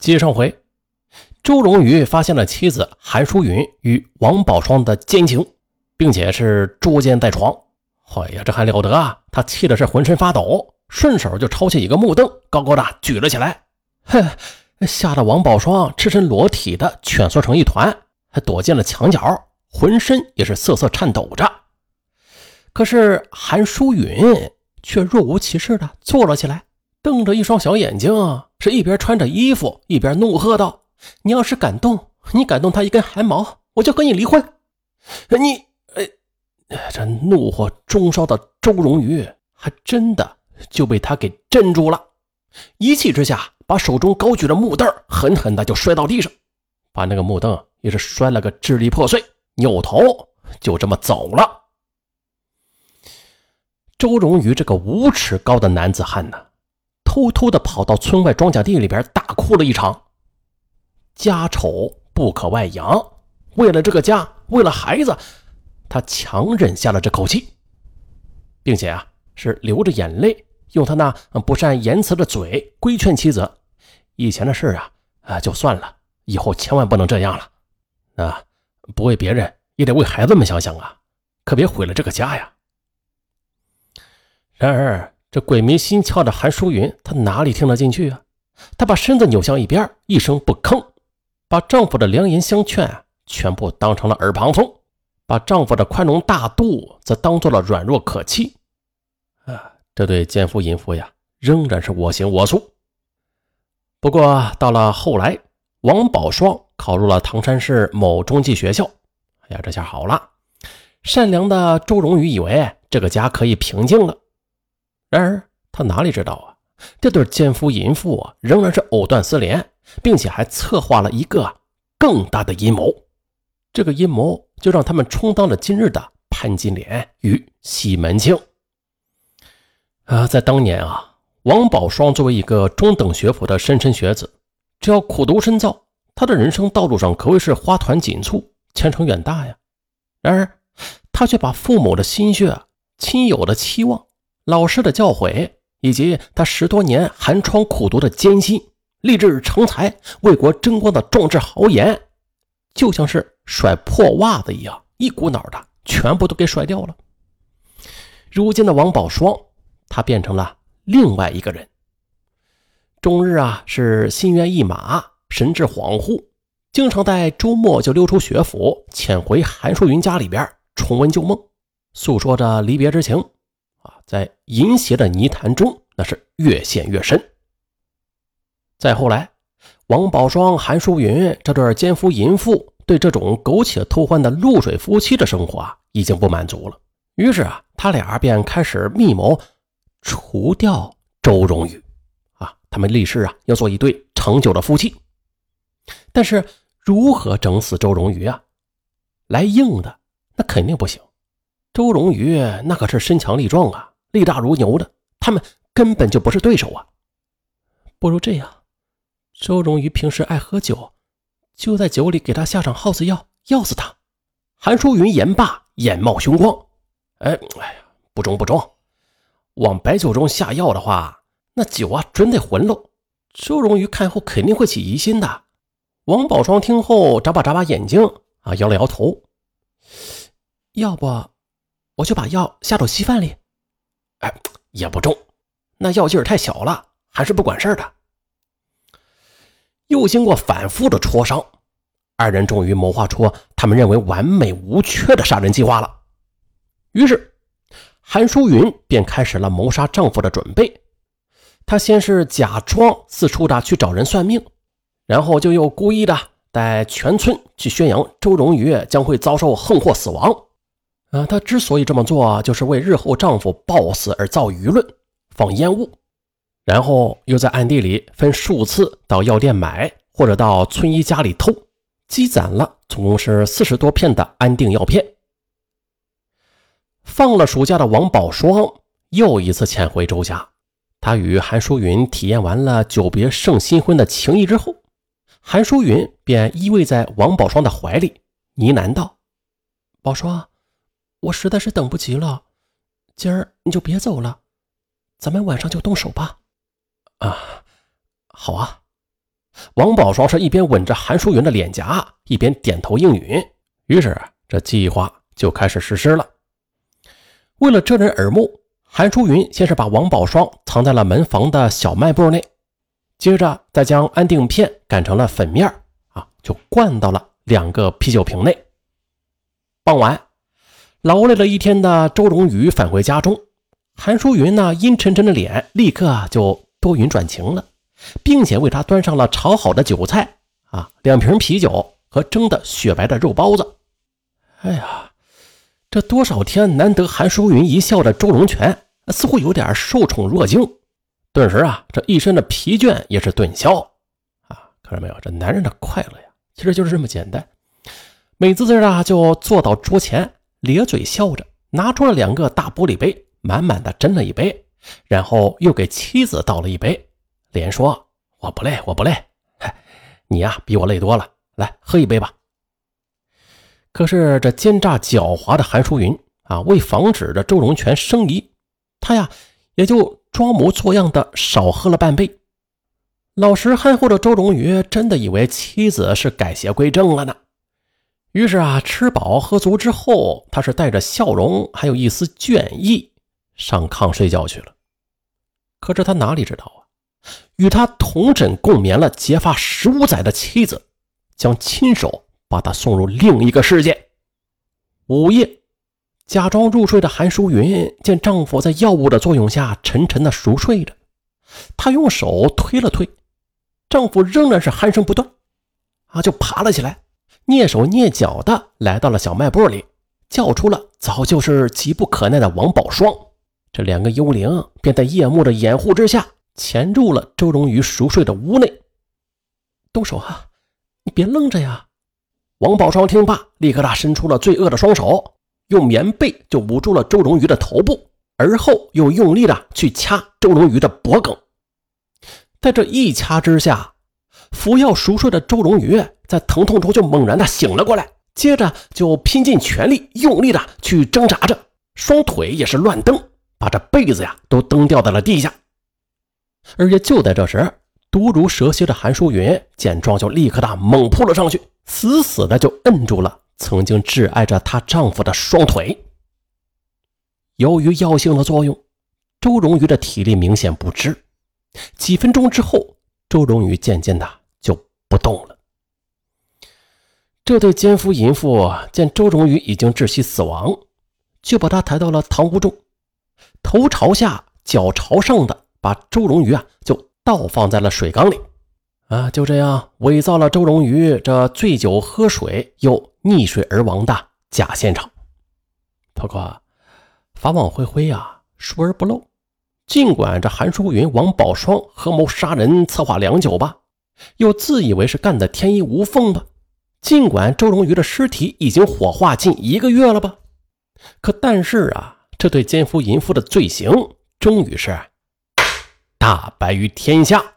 接上回，周荣宇发现了妻子韩淑云与王宝双的奸情，并且是捉奸在床。哎呀，这还了得啊！他气的是浑身发抖，顺手就抄起一个木凳，高高的举了起来。哼，吓得王宝双赤身裸体的蜷缩成一团，还躲进了墙角，浑身也是瑟瑟颤抖着。可是韩淑云却若无其事的坐了起来。瞪着一双小眼睛啊，是一边穿着衣服一边怒喝道：“你要是敢动，你敢动他一根汗毛，我就和你离婚！”你，哎，这怒火中烧的周荣宇还真的就被他给镇住了，一气之下把手中高举的木凳狠狠的就摔到地上，把那个木凳也是摔了个支离破碎，扭头就这么走了。周荣宇这个五尺高的男子汉呢？偷偷的跑到村外庄稼地里边大哭了一场。家丑不可外扬，为了这个家，为了孩子，他强忍下了这口气，并且啊，是流着眼泪，用他那不善言辞的嘴规劝妻子：以前的事啊，啊就算了，以后千万不能这样了。啊，不为别人，也得为孩子们想想啊，可别毁了这个家呀。然而。这鬼迷心窍的韩淑云，她哪里听得进去啊？她把身子扭向一边，一声不吭，把丈夫的良言相劝全部当成了耳旁风，把丈夫的宽容大度则当做了软弱可欺。啊，这对奸夫淫妇呀，仍然是我行我素。不过到了后来，王宝双考入了唐山市某中技学校。哎呀，这下好了，善良的周荣宇以为这个家可以平静了。然而，他哪里知道啊？这对奸夫淫妇啊，仍然是藕断丝连，并且还策划了一个更大的阴谋。这个阴谋就让他们充当了今日的潘金莲与西门庆。啊，在当年啊，王宝双作为一个中等学府的莘莘学子，只要苦读深造，他的人生道路上可谓是花团锦簇，前程远大呀。然而，他却把父母的心血、亲友的期望。老师的教诲，以及他十多年寒窗苦读的艰辛，立志成才、为国争光的壮志豪言，就像是甩破袜子一样，一股脑的全部都给甩掉了。如今的王宝双，他变成了另外一个人，终日啊是心猿意马、神志恍惚，经常在周末就溜出学府，潜回韩淑云家里边重温旧梦，诉说着离别之情。在淫邪的泥潭中，那是越陷越深。再后来，王宝双、韩淑云这对奸夫淫妇对这种苟且偷欢的露水夫妻的生活啊，已经不满足了。于是啊，他俩便开始密谋除掉周荣宇。啊，他们立誓啊，要做一对长久的夫妻。但是，如何整死周荣宇啊？来硬的，那肯定不行。周荣宇那可是身强力壮啊，力大如牛的，他们根本就不是对手啊！不如这样，周荣宇平时爱喝酒，就在酒里给他下上耗子药，药死他。韩淑云言罢，眼冒凶光：“哎，哎呀，不中不中！往白酒中下药的话，那酒啊准得浑喽。周荣宇看后肯定会起疑心的。”王宝双听后眨巴眨巴眼睛，啊，摇了摇头：“要不……”我就把药下到稀饭里，哎，也不中，那药劲儿太小了，还是不管事的。又经过反复的磋商，二人终于谋划出他们认为完美无缺的杀人计划了。于是，韩淑云便开始了谋杀丈夫的准备。她先是假装四处的去找人算命，然后就又故意的带全村去宣扬周荣宇将会遭受横祸死亡。啊，她之所以这么做，就是为日后丈夫暴死而造舆论、放烟雾，然后又在暗地里分数次到药店买，或者到村医家里偷，积攒了总共是四十多片的安定药片。放了暑假的王宝双又一次潜回周家，他与韩淑云体验完了久别胜新婚的情谊之后，韩淑云便依偎在王宝双的怀里，呢喃道：“宝双。”我实在是等不及了，今儿你就别走了，咱们晚上就动手吧。啊，好啊！王宝双是一边吻着韩淑云的脸颊，一边点头应允。于是，这计划就开始实施了。为了遮人耳目，韩淑云先是把王宝双藏在了门房的小卖部内，接着再将安定片擀成了粉面啊，就灌到了两个啤酒瓶内。傍晚，劳累了一天的周荣宇返回家中，韩淑云呢阴沉沉的脸立刻就多云转晴了，并且为他端上了炒好的韭菜啊，两瓶啤酒和蒸的雪白的肉包子。哎呀，这多少天难得韩淑云一笑的周龙泉似乎有点受宠若惊，顿时啊，这一身的疲倦也是顿消啊！看到没有，这男人的快乐呀，其实就是这么简单。美滋滋的就坐到桌前，咧嘴笑着，拿出了两个大玻璃杯，满满的斟了一杯，然后又给妻子倒了一杯，连说：“我不累，我不累，你呀比我累多了，来喝一杯吧。”可是这奸诈狡猾的韩淑云啊，为防止这周荣全生疑，他呀也就装模作样的少喝了半杯。老实憨厚的周荣宇真的以为妻子是改邪归正了呢。于是啊，吃饱喝足之后，他是带着笑容，还有一丝倦意，上炕睡觉去了。可是他哪里知道啊，与他同枕共眠了结发十五载的妻子，将亲手。把他送入另一个世界。午夜，假装入睡的韩淑云见丈夫在药物的作用下沉沉的熟睡着，她用手推了推，丈夫仍然是鼾声不断，啊，就爬了起来，蹑手蹑脚的来到了小卖部里，叫出了早就是急不可耐的王宝双。这两个幽灵便在夜幕的掩护之下，潜入了周荣宇熟睡的屋内。动手啊！你别愣着呀！王宝双听罢，立刻他伸出了罪恶的双手，用棉被就捂住了周荣鱼的头部，而后又用力的去掐周荣鱼的脖颈。在这一掐之下，服药熟睡的周荣鱼在疼痛中就猛然的醒了过来，接着就拼尽全力，用力的去挣扎着，双腿也是乱蹬，把这被子呀都蹬掉在了地下。而且就在这时，毒如蛇蝎的韩淑云见状，就立刻的猛扑了上去。死死的就摁住了曾经挚爱着她丈夫的双腿。由于药性的作用，周荣瑜的体力明显不支。几分钟之后，周荣瑜渐渐的不动了。这对奸夫淫妇见周荣瑜已经窒息死亡，就把他抬到了堂屋中，头朝下、脚朝上的把周荣瑜啊就倒放在了水缸里。啊，就这样伪造了周荣瑜这醉酒喝水又溺水而亡的假现场。不过，法网恢恢啊，疏而不漏。尽管这韩淑云、王宝双合谋杀人，策划良久吧，又自以为是干的天衣无缝吧。尽管周荣鱼的尸体已经火化近一个月了吧，可但是啊，这对奸夫淫妇的罪行终于是大白于天下。